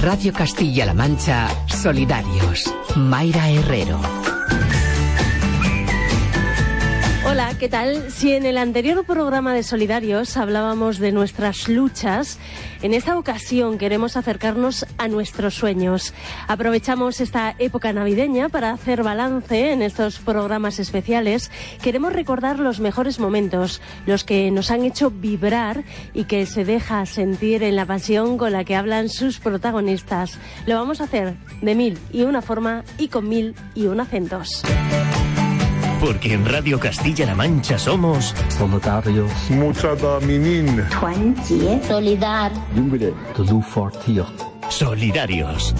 Radio Castilla-La Mancha, Solidarios. Mayra Herrero. ¿Qué tal? Si en el anterior programa de Solidarios hablábamos de nuestras luchas, en esta ocasión queremos acercarnos a nuestros sueños. Aprovechamos esta época navideña para hacer balance en estos programas especiales. Queremos recordar los mejores momentos, los que nos han hecho vibrar y que se deja sentir en la pasión con la que hablan sus protagonistas. Lo vamos a hacer de mil y una forma y con mil y un acentos. Porque en Radio Castilla-La Mancha somos solidarios, muchadaminin, solidar, solidarios.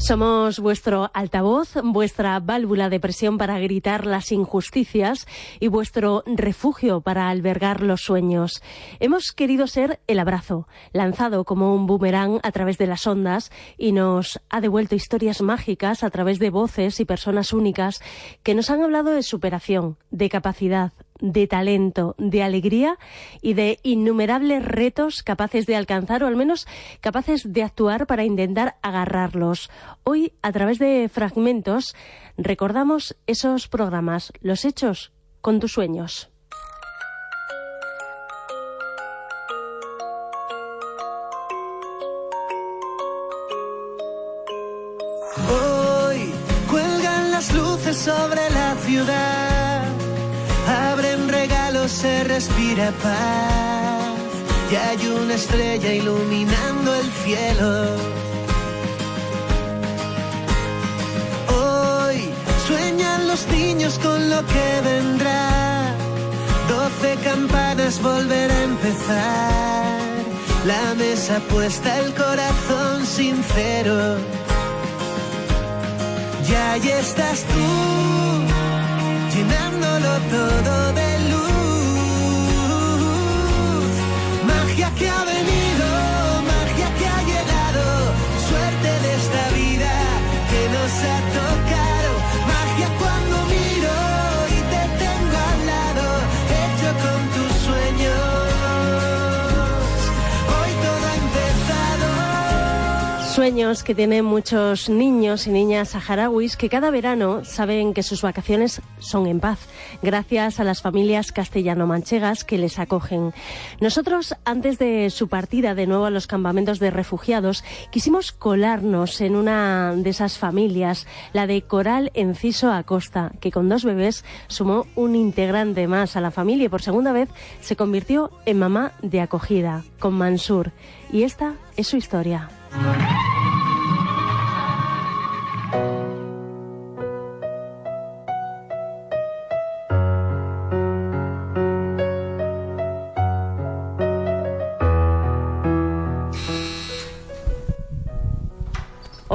Somos vuestro altavoz, vuestra válvula de presión para gritar las injusticias y vuestro refugio para albergar los sueños. Hemos querido ser el abrazo, lanzado como un boomerang a través de las ondas y nos ha devuelto historias mágicas a través de voces y personas únicas que nos han hablado de superación, de capacidad, de talento, de alegría y de innumerables retos capaces de alcanzar o al menos capaces de actuar para intentar agarrarlos. Hoy, a través de fragmentos, recordamos esos programas, los hechos con tus sueños. Respira paz. Y hay una estrella iluminando el cielo. Hoy sueñan los niños con lo que vendrá. Doce campanas volver a empezar. La mesa puesta, el corazón sincero. Y ahí estás tú llenándolo todo Sueños que tienen muchos niños y niñas saharauis que cada verano saben que sus vacaciones son en paz, gracias a las familias castellano-manchegas que les acogen. Nosotros, antes de su partida de nuevo a los campamentos de refugiados, quisimos colarnos en una de esas familias, la de Coral Enciso Acosta, que con dos bebés sumó un integrante más a la familia y por segunda vez se convirtió en mamá de acogida, con Mansur. Y esta es su historia.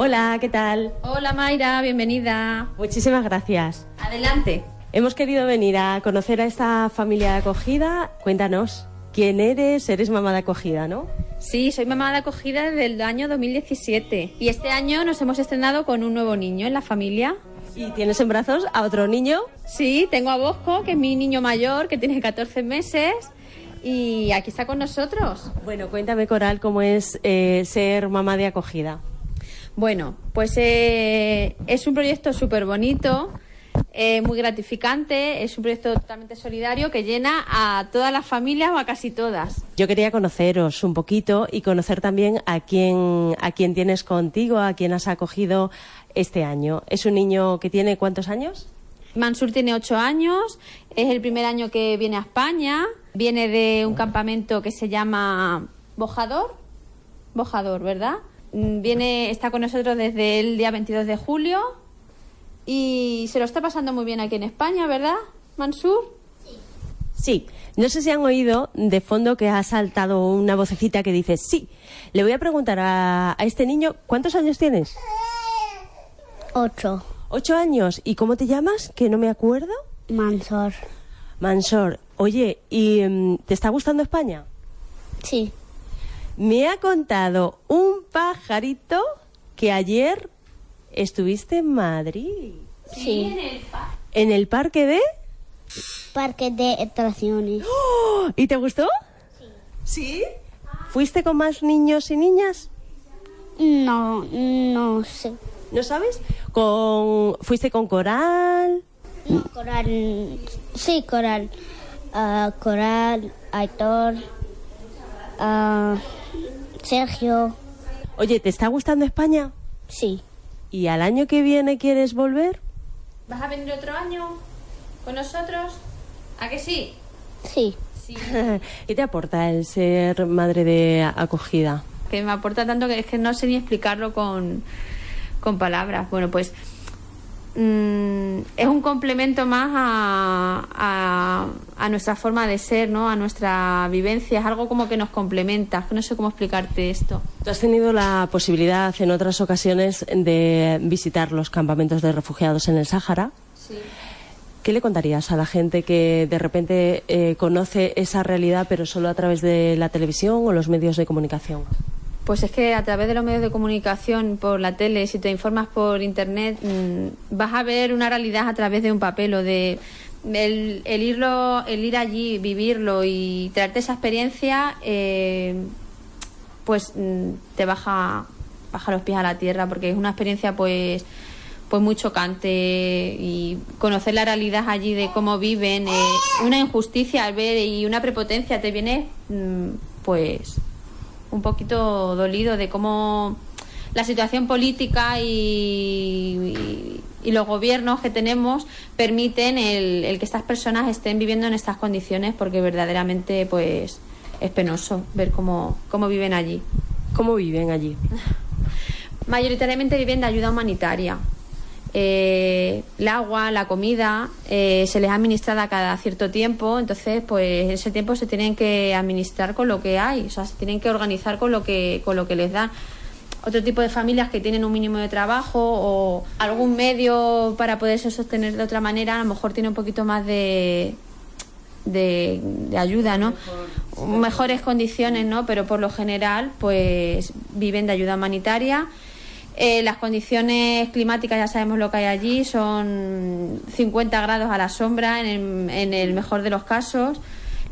Hola, ¿qué tal? Hola Mayra, bienvenida. Muchísimas gracias. Adelante. Hemos querido venir a conocer a esta familia de acogida. Cuéntanos, ¿quién eres? Eres mamá de acogida, ¿no? Sí, soy mamá de acogida desde el año 2017 y este año nos hemos estrenado con un nuevo niño en la familia. ¿Y tienes en brazos a otro niño? Sí, tengo a Bosco, que es mi niño mayor, que tiene 14 meses y aquí está con nosotros. Bueno, cuéntame, Coral, cómo es eh, ser mamá de acogida. Bueno, pues eh, es un proyecto súper bonito, eh, muy gratificante, es un proyecto totalmente solidario que llena a todas las familias o a casi todas. Yo quería conoceros un poquito y conocer también a quién, a quién tienes contigo, a quién has acogido este año. ¿Es un niño que tiene cuántos años? Mansur tiene ocho años, es el primer año que viene a España, viene de un campamento que se llama Bojador, Bojador, ¿verdad? Mm, Viene, está con nosotros desde el día 22 de julio y se lo está pasando muy bien aquí en España, ¿verdad, Mansur? Sí. No sé si han oído de fondo que ha saltado una vocecita que dice sí. Le voy a preguntar a, a este niño, ¿cuántos años tienes? ocho, Ocho años. ¿Y cómo te llamas? Que no me acuerdo. Mansor. Mansor. Oye, ¿y mm, te está gustando España? Sí, Me ha contado un pajarito que ayer estuviste en Madrid. sí. ¿En el parque de...? Parque de atracciones. ¡Oh! ¿Y te gustó? Sí. ¿Sí? ¿Fuiste con más niños y niñas? No, no sé. ¿No sabes? Con... ¿Fuiste con coral? Coral, sí, Coral. Ah, coral, Aitor, ah, Sergio, Oye, ¿te está gustando España? sí. ¿Y al año que viene quieres volver? ¿Vas a venir otro año con nosotros? ¿A que sí? Sí. Sí. ¿Qué te aporta el ser madre de acogida? que me aporta tanto que es que no sé ni explicarlo con, con palabras. Bueno, pues mm, es un complemento más a, a, a nuestra forma de ser, ¿no? A nuestra vivencia. Es algo como que nos complementa. No sé cómo explicarte esto. Tú has tenido la posibilidad en otras ocasiones de visitar los campamentos de refugiados en el Sáhara. Sí. ¿Qué le contarías a la gente que de repente eh, conoce esa realidad pero solo a través de la televisión o los medios de comunicación? Pues es que a través de los medios de comunicación, por la tele, si te informas por internet, mm, vas a ver una realidad a través de un papel o de el, el irlo, el ir allí, vivirlo y traerte esa experiencia, eh, pues mm, te baja, baja los pies a la tierra porque es una experiencia pues pues muy chocante y conocer la realidad allí de cómo viven, eh, una injusticia al ver y una prepotencia te viene mm, pues un poquito dolido de cómo la situación política y, y- y los gobiernos que tenemos permiten el, el que estas personas estén viviendo en estas condiciones porque verdaderamente pues es penoso ver cómo, cómo viven allí. ¿Cómo viven allí? Mayoritariamente viven de ayuda humanitaria. Eh, el agua, la comida, eh, se les administra cada cierto tiempo, entonces pues ese tiempo se tienen que administrar con lo que hay, o sea, se tienen que organizar con lo que, con lo que les dan. Otro tipo de familias que tienen un mínimo de trabajo o algún medio para poderse sostener de otra manera, a lo mejor tiene un poquito más de, de, de ayuda, ¿no? Mejores condiciones, ¿no? Pero por lo general, pues viven de ayuda humanitaria. Eh, las condiciones climáticas ya sabemos lo que hay allí, son 50 grados a la sombra en el, mejor de los casos.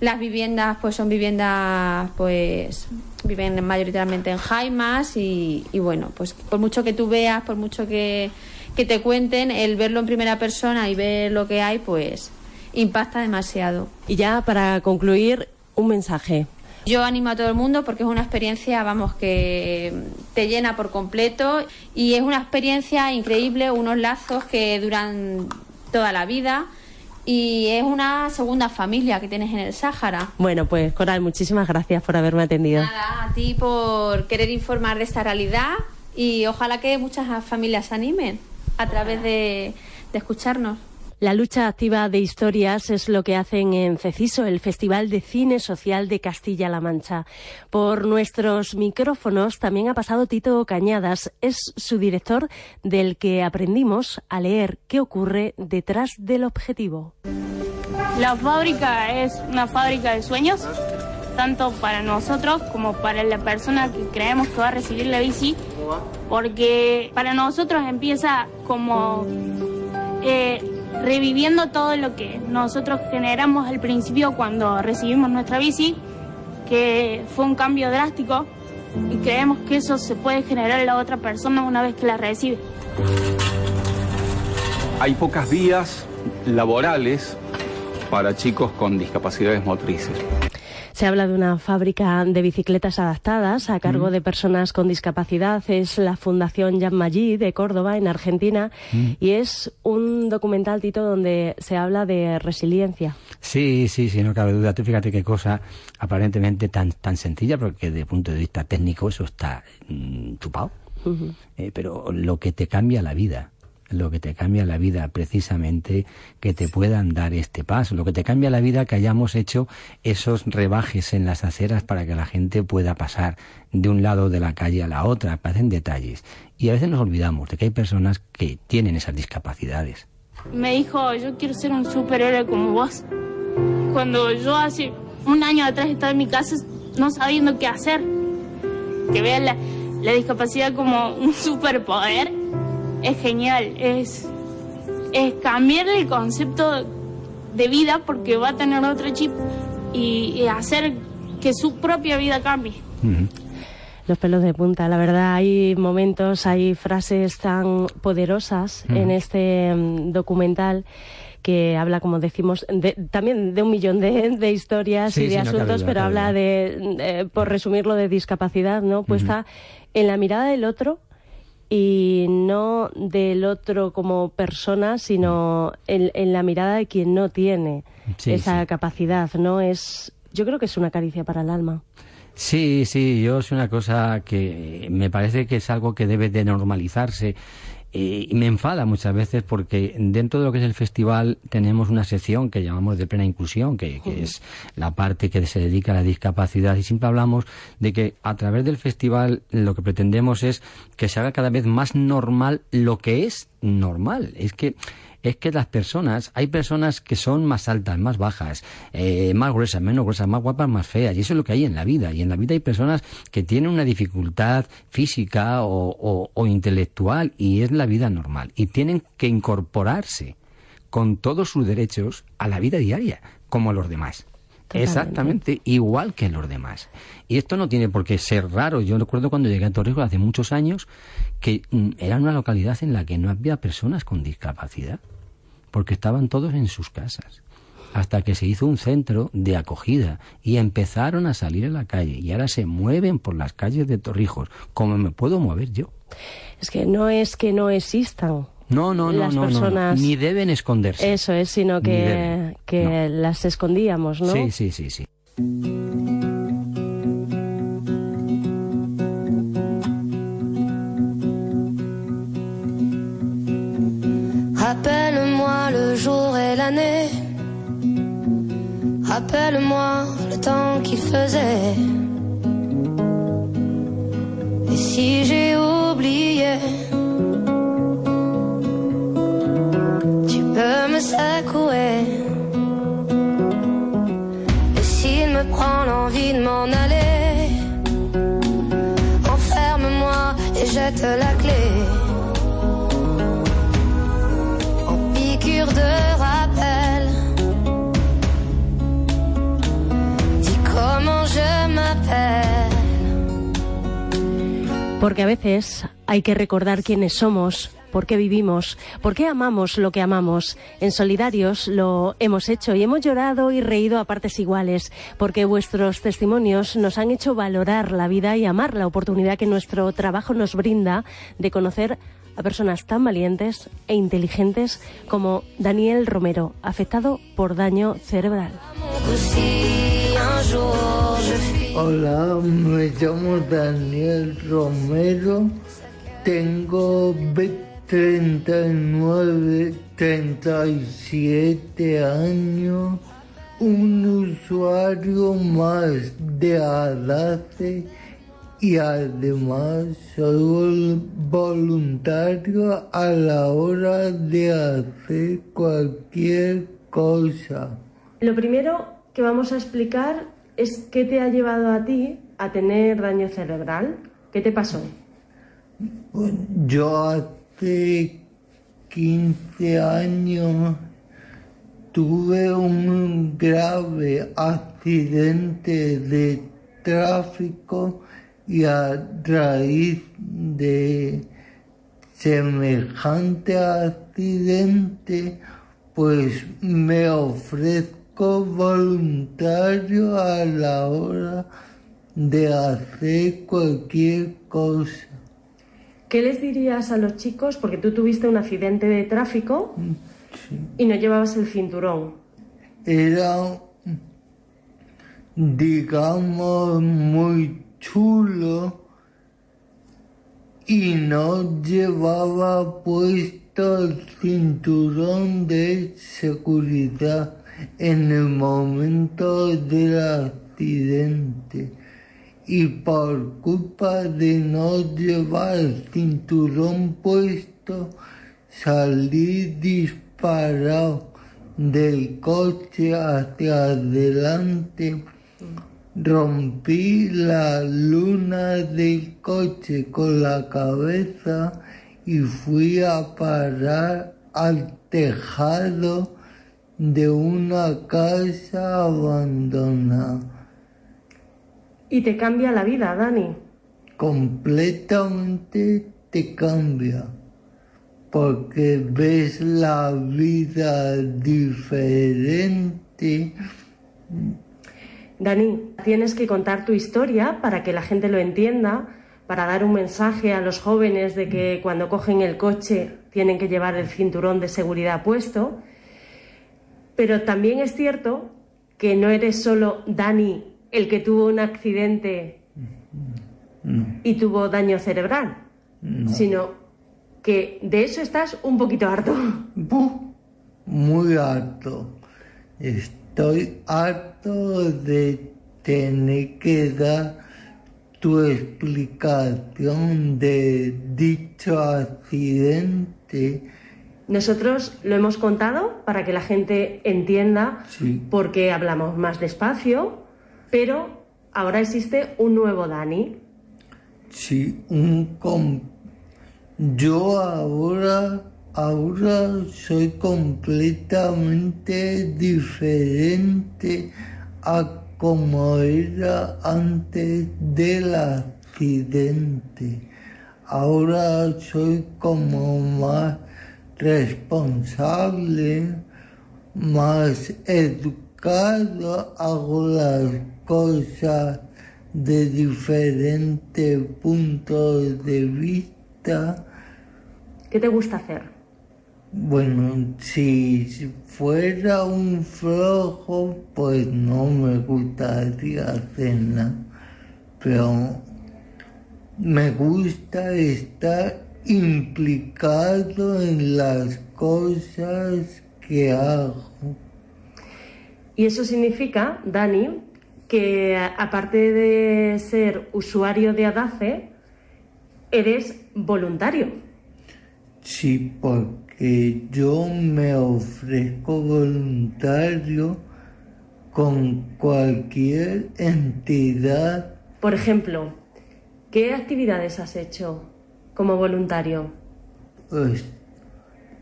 Las viviendas pues son viviendas pues viven mayoritariamente en jaimas y, bueno, pues por mucho que tú veas, por mucho que te cuenten, el verlo en primera persona y ver lo que hay pues impacta demasiado. Y ya para concluir, un mensaje. Yo animo a todo el mundo porque es una experiencia, vamos, que te llena por completo y es una experiencia increíble, unos lazos que duran toda la vida y es una segunda familia que tienes en el Sáhara. Bueno, pues Coral, muchísimas gracias por haberme atendido. Nada, a ti por querer informar de esta realidad y ojalá que muchas familias se animen a través de, de escucharnos. La lucha activa de historias es lo que hacen en CECISO, el Festival de Cine Social de Castilla-La Mancha. Por nuestros micrófonos también ha pasado Tito Cañadas. Es su director del que aprendimos a leer qué ocurre detrás del objetivo. La fábrica es una fábrica de sueños, tanto para nosotros como para la persona que creemos que va a recibir la bici, porque para nosotros empieza como eh, reviviendo todo lo que nosotros generamos al principio cuando recibimos nuestra bici, que fue un cambio drástico y creemos que eso se puede generar en la otra persona una vez que la recibe. Hay pocas vías laborales para chicos con discapacidades motrices. Se habla de una fábrica de bicicletas adaptadas a cargo de personas con discapacidad. Es la Fundación Jan Maggi de Córdoba, en Argentina, y es un documental, Tito, donde se habla de resiliencia. Sí, sí, sí, no cabe duda. Tú fíjate qué cosa aparentemente tan, tan sencilla, porque desde el punto de vista técnico eso está mm, chupado. Eh, pero lo que te cambia la vida, lo que te cambia la vida precisamente que te puedan dar este paso, lo que te cambia la vida que hayamos hecho esos rebajes en las aceras para que la gente pueda pasar de un lado de la calle a la otra, parecen detalles. Y a veces nos olvidamos de que hay personas que tienen esas discapacidades. Me dijo, yo quiero ser un superhéroe como vos. Cuando yo hace un año atrás estaba en mi casa no sabiendo qué hacer, que vean la, la discapacidad como un superpoder, es genial, es, es cambiarle el concepto de vida porque va a tener otro chip y, y hacer que su propia vida cambie. Los pelos de punta, la verdad hay momentos, hay frases tan poderosas en este mm, documental que habla, como decimos, de- también de un millón de, de historias Sí, y de sí, no cabe asuntos, pero habla de, por resumirlo, de discapacidad, ¿no? Puesta en la mirada del otro y no del otro como persona, sino en, en la mirada de quien no tiene Sí, esa sí. capacidad, ¿no? Es, yo creo que es una caricia para el alma. Sí, sí, yo es una cosa que me parece que es algo que debe de normalizarse. Eh, y me enfada muchas veces porque dentro de lo que es el festival tenemos una sección que llamamos de plena inclusión, que, que es la parte que se dedica a la discapacidad. Y siempre hablamos de que a través del festival lo que pretendemos es que se haga cada vez más normal lo que es normal. Es que es que las personas, hay personas que son más altas, más bajas, eh, más gruesas, menos gruesas, más guapas, más feas, y eso es lo que hay en la vida. Y en la vida hay personas que tienen una dificultad física o, o- o intelectual, y es la vida normal. Y tienen que incorporarse con todos sus derechos a la vida diaria, como los demás. Totalmente. Exactamente, igual que los demás. Y esto no tiene por qué ser raro. Yo recuerdo cuando llegué a Torrijos hace muchos años que mm, era una localidad en la que no había personas con discapacidad, porque estaban todos en sus casas. Hasta que se hizo un centro de acogida y empezaron a salir a la calle y ahora se mueven por las calles de Torrijos, como me puedo mover yo. Es que no es que no existan No, no, no, las no, no, no, personas. ni deben esconderse. Eso es, sino que, que las escondíamos, ¿no? Sí, sí, sí, sí. Rappelle-moi le jour et l'année. Rappelle-moi le temps qu'il faisait. Et si j'ai Porque a veces hay que recordar quiénes somos, por qué vivimos, por qué amamos lo que amamos. En Solidarios lo hemos hecho y hemos llorado y reído a partes iguales, porque vuestros testimonios nos han hecho valorar la vida y amar la oportunidad que nuestro trabajo nos brinda de conocer a personas tan valientes e inteligentes como Daniel Romero, afectado por daño cerebral. Hola, me llamo Daniel Romero, tengo ve- 39, 37 años, un usuario más de Adace y además soy vol- voluntario a la hora de hacer cualquier cosa. Lo primero que vamos a explicar es qué te ha llevado a ti a tener daño cerebral. ¿Qué te pasó? Yo hace 15 años tuve un grave accidente de tráfico y a raíz de semejante accidente pues me ofrezco voluntario a la hora de hacer cualquier cosa. ¿Qué les dirías a los chicos? Porque tú tuviste un accidente de tráfico y no llevabas el cinturón. era, digamos, muy chulo y no llevaba puesto el cinturón de seguridad en el momento del accidente. Y por culpa de no llevar el cinturón puesto, salí disparado del coche hacia adelante. Rompí la luna del coche con la cabeza y fui a parar al tejado de una casa abandonada. Y te cambia la vida, Dani. Completamente te cambia. Porque ves la vida diferente. Dani, tienes que contar tu historia para que la gente lo entienda, para dar un mensaje a los jóvenes de que cuando cogen el coche tienen que llevar el cinturón de seguridad puesto. Pero también es cierto que no eres solo Dani el que tuvo un accidente y tuvo daño cerebral, sino que de eso estás un poquito harto. Muy harto. Estoy harto de tener que dar tu explicación de dicho accidente. Nosotros lo hemos contado para que la gente entienda por qué hablamos más despacio, pero ahora existe un nuevo Dani. Sí, un com yo ahora ahora soy completamente diferente a como era antes del accidente. Ahora soy como más responsable, más educado, hago las cosas de diferentes puntos de vista. ¿Qué te gusta hacer? Bueno, si fuera un flojo, pues no me gustaría hacer nada. Pero me gusta estar implicado en las cosas que hago. Y eso significa, Dani, que aparte de ser usuario de ADACE, eres voluntario. Sí, porque yo me ofrezco voluntario con cualquier entidad. Por ejemplo, ¿qué actividades has hecho como voluntario? Pues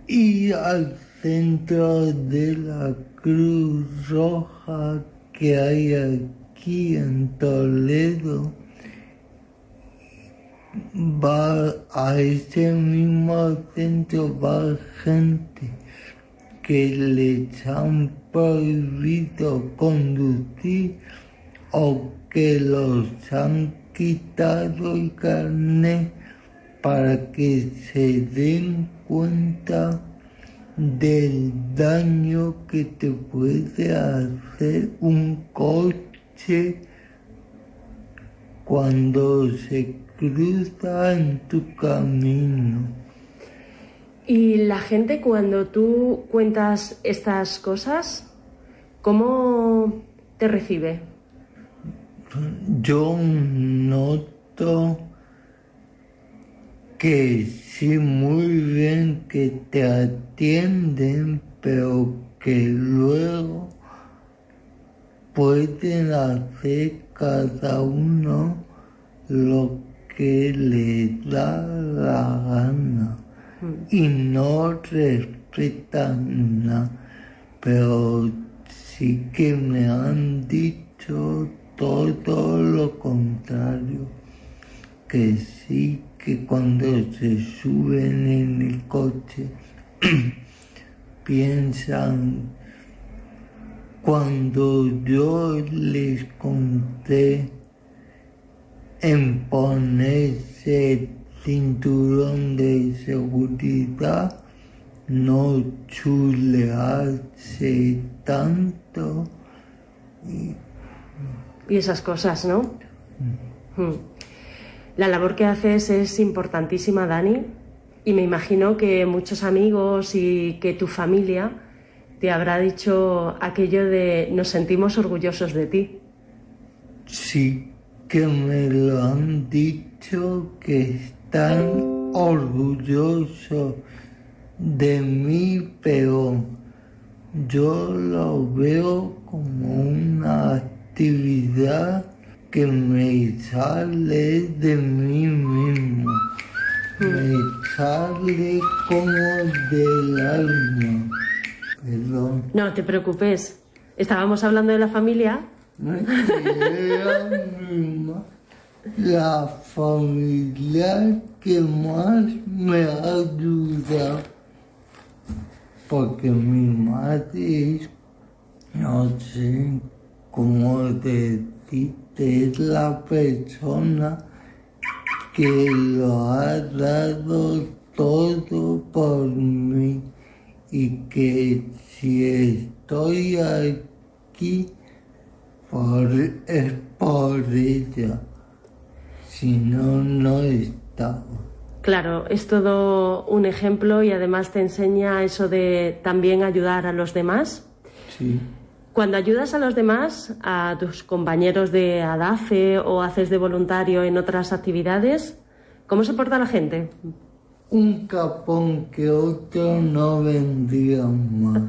ir al centro de la Cruz Roja que hay aquí en Toledo va a ese mismo centro va gente que les han prohibido conducir o que los han quitado el carnet para que se den cuenta del daño que te puede hacer un coche cuando se cruza en tu camino. Y la gente cuando tú cuentas estas cosas, ¿cómo te recibe? Yo noto que sí, muy bien que te atienden, pero que luego pueden hacer cada uno lo que le da la gana. Y no respetan nada, pero sí que me han dicho todo lo contrario, que sí que cuando se suben en el coche piensan cuando yo les conté en ponerse cinturón de seguridad, no chulearse tanto. Y, esas cosas, ¿no? Hmm. La labor que haces es importantísima, Dani, y me imagino que muchos amigos y que tu familia te habrá dicho aquello de nos sentimos orgullosos de ti. Sí, que me lo han dicho que están orgullosos de mí, pero yo lo veo como una actividad que me sale de mí mismo, me sale como del alma. Perdón. No te preocupes. Estábamos hablando de la familia me. La familia que más me ayuda, porque mi madre es, no sé cómo decirte, es la persona que lo ha dado todo por mí y que si estoy aquí por, es por ella, si no, no estaba. Claro, es todo un ejemplo y además te enseña eso de también ayudar a los demás. Sí. Cuando ayudas a los demás, a tus compañeros de ADAFE o haces de voluntario en otras actividades, ¿cómo se porta la gente? Un capón que otro no vendría más.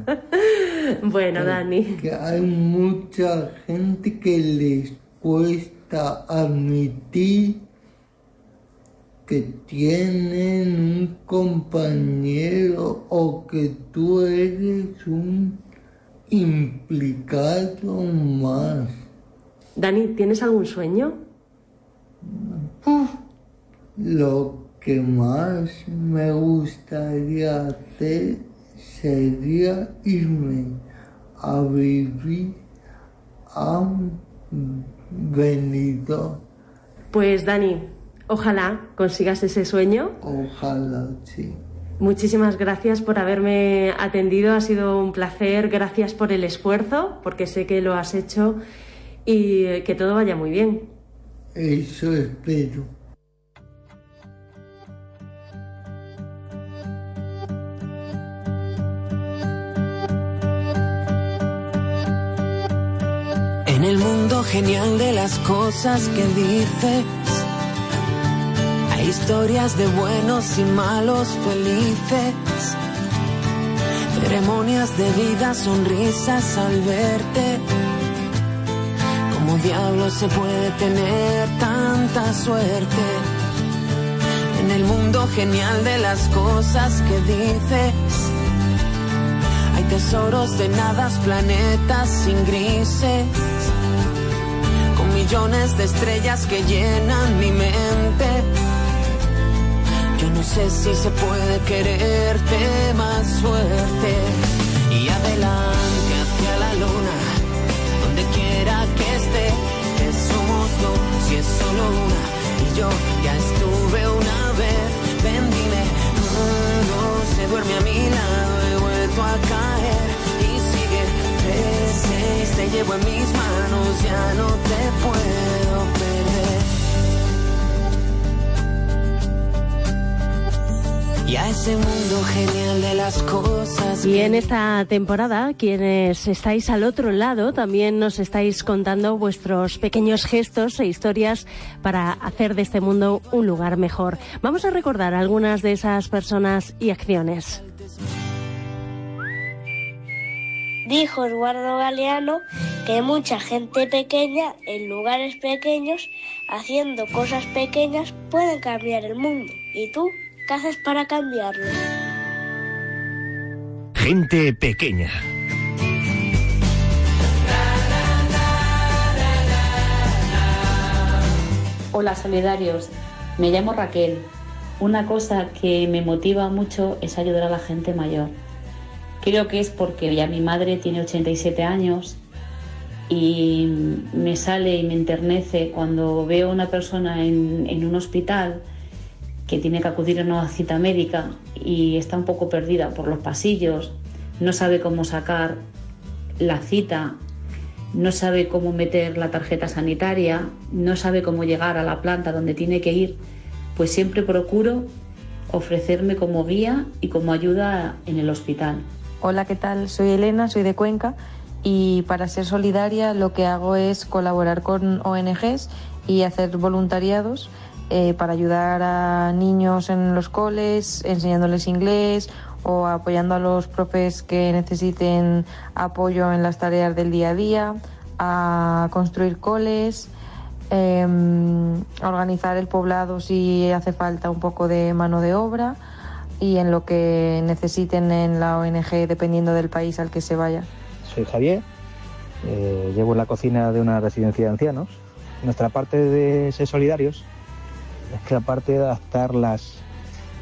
bueno, Dani. Que hay mucha gente que les cuesta admitir que tienen un compañero o que tú eres un implicado más. Dani, ¿tienes algún sueño? Lo que más me gustaría hacer sería irme a vivir a Benidorm. Pues Dani, ojalá consigas ese sueño. Ojalá, sí. Muchísimas gracias por haberme atendido, ha sido un placer, gracias por el esfuerzo, porque sé que lo has hecho y que todo vaya muy bien. Eso espero. En el mundo genial de las cosas que dices, historias de buenos y malos felices, ceremonias de vida, sonrisas al verte. Como diablo se puede tener tanta suerte? En el mundo genial de las cosas que dices, hay tesoros de nadas, planetas sin grises, con millones de estrellas que llenan mi mente. No sé si se puede quererte más suerte. Y adelante hacia la luna, donde quiera que esté, que somos dos y es solo una. Y yo ya estuve una vez, ven dime, se duerme a mi lado, he vuelto a caer y sigue. Tres, seis, te llevo en mis manos, ya no te puedo perder. Y a ese mundo genial de las cosas. Y en esta temporada, quienes estáis al otro lado, también nos estáis contando vuestros pequeños gestos e historias para hacer de este mundo un lugar mejor. Vamos a recordar algunas de esas personas y acciones. Dijo Eduardo Galeano que mucha gente pequeña en lugares pequeños, haciendo cosas pequeñas, pueden cambiar el mundo. ¿Y tú qué haces para cambiarlo? Gente pequeña. Hola solidarios, me llamo Raquel. Una cosa que me motiva mucho es ayudar a la gente mayor. Creo que es porque ya mi madre tiene 87 años y me sale y me enternece cuando veo a una persona en, en un hospital que tiene que acudir a una cita médica y está un poco perdida por los pasillos, no sabe cómo sacar la cita, no sabe cómo meter la tarjeta sanitaria, no sabe cómo llegar a la planta donde tiene que ir, pues siempre procuro ofrecerme como guía y como ayuda en el hospital. Hola, ¿qué tal? Soy Elena, soy de Cuenca y para ser solidaria lo que hago es colaborar con ONGs y hacer voluntariados eh, para ayudar a niños en los coles, enseñándoles inglés o apoyando a los profes que necesiten apoyo en las tareas del día a día, a construir coles, eh, a organizar el poblado si hace falta un poco de mano de obra y en lo que necesiten en la ONG dependiendo del país al que se vaya. Soy Javier Eh, llevo en la cocina de una residencia de ancianos. Nuestra parte de ser solidarios es que aparte de adaptar las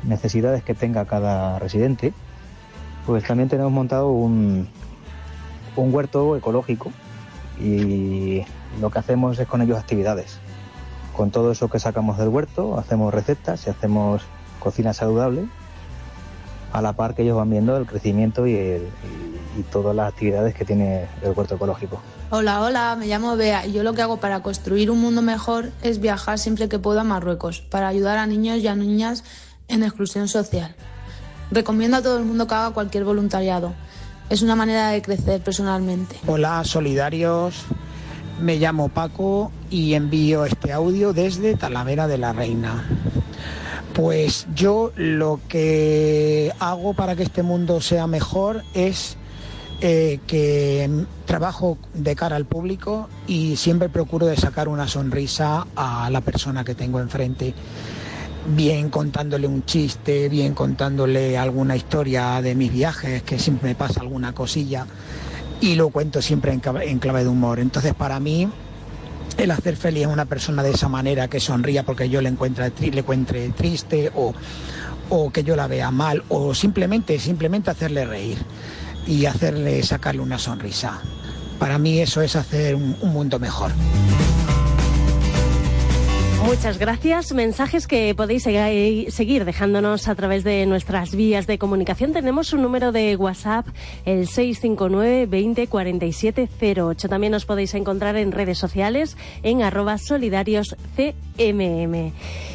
necesidades que tenga cada residente, pues también tenemos montado un, un huerto ecológico y lo que hacemos es con ellos actividades. Con todo eso que sacamos del huerto, hacemos recetas y hacemos cocina saludable, a la par que ellos van viendo el crecimiento y, el- y todas las actividades que tiene el huerto ecológico. Hola, hola, me llamo Bea y yo lo que hago para construir un mundo mejor es viajar siempre que puedo a Marruecos para ayudar a niños y a niñas en exclusión social. Recomiendo a todo el mundo que haga cualquier voluntariado. Es una manera de crecer personalmente. Hola, solidarios. Me llamo Paco y envío este audio desde Talavera de la Reina. Pues yo lo que hago para que este mundo sea mejor es eh, que trabajo de cara al público y siempre procuro de sacar una sonrisa a la persona que tengo enfrente. Bien contándole un chiste, bien contándole alguna historia de mis viajes, que siempre me pasa alguna cosilla y lo cuento siempre en clave, de humor. Entonces, para mí, el hacer feliz a una persona de esa manera, que sonría porque yo le encuentre, tri- le encuentre triste o, o que yo la vea mal, o simplemente, simplemente hacerle reír y hacerle sacarle una sonrisa. Para mí eso es hacer un- un mundo mejor. Muchas gracias. Mensajes que podéis segui- seguir dejándonos a través de nuestras vías de comunicación. Tenemos un número de WhatsApp, el 659 20 47 08. También nos podéis encontrar en redes sociales en arroba solidarios.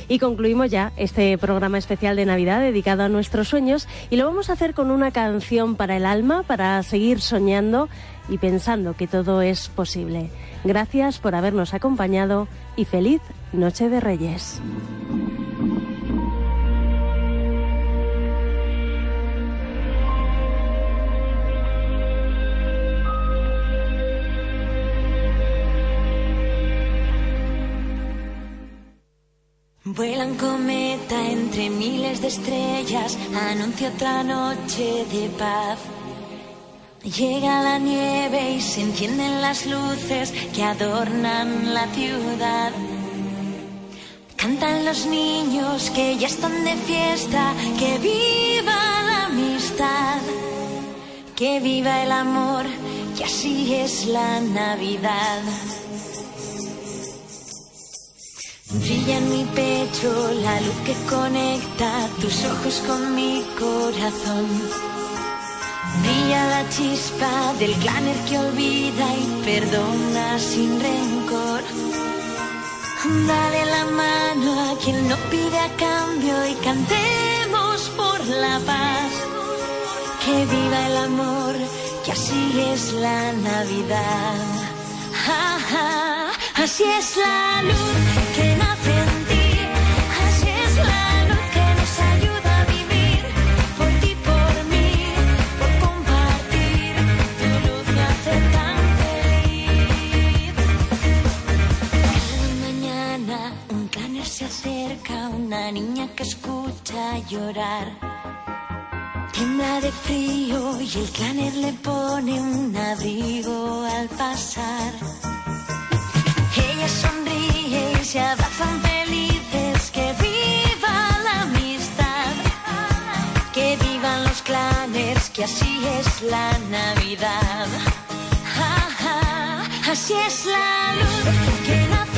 Y concluimos ya este programa especial de Navidad dedicado a nuestros sueños y lo vamos a hacer con una canción para el alma, para seguir soñando y pensando que todo es posible. Gracias por habernos acompañado y feliz Noche de Reyes. Vuelan cometa entre miles de estrellas, anuncia otra noche de paz. Llega la nieve y se encienden las luces que adornan la ciudad. Cantan los niños que ya están de fiesta, que viva la amistad, que viva el amor, y así es la Navidad. Brilla en mi pecho la luz que conecta tus ojos con mi corazón. Brilla la chispa del glaner que olvida y perdona sin rencor. Dale la mano a quien no pide a cambio y cantemos por la paz. Que viva el amor, que así es la Navidad. Ja, ja, así es la luz una niña que escucha llorar. Tiembla de frío y el claner le pone un abrigo al pasar. Ella sonríe y se abrazan felices. Que viva la amistad, que vivan los claners, que así es la Navidad. Así es la luz que nace.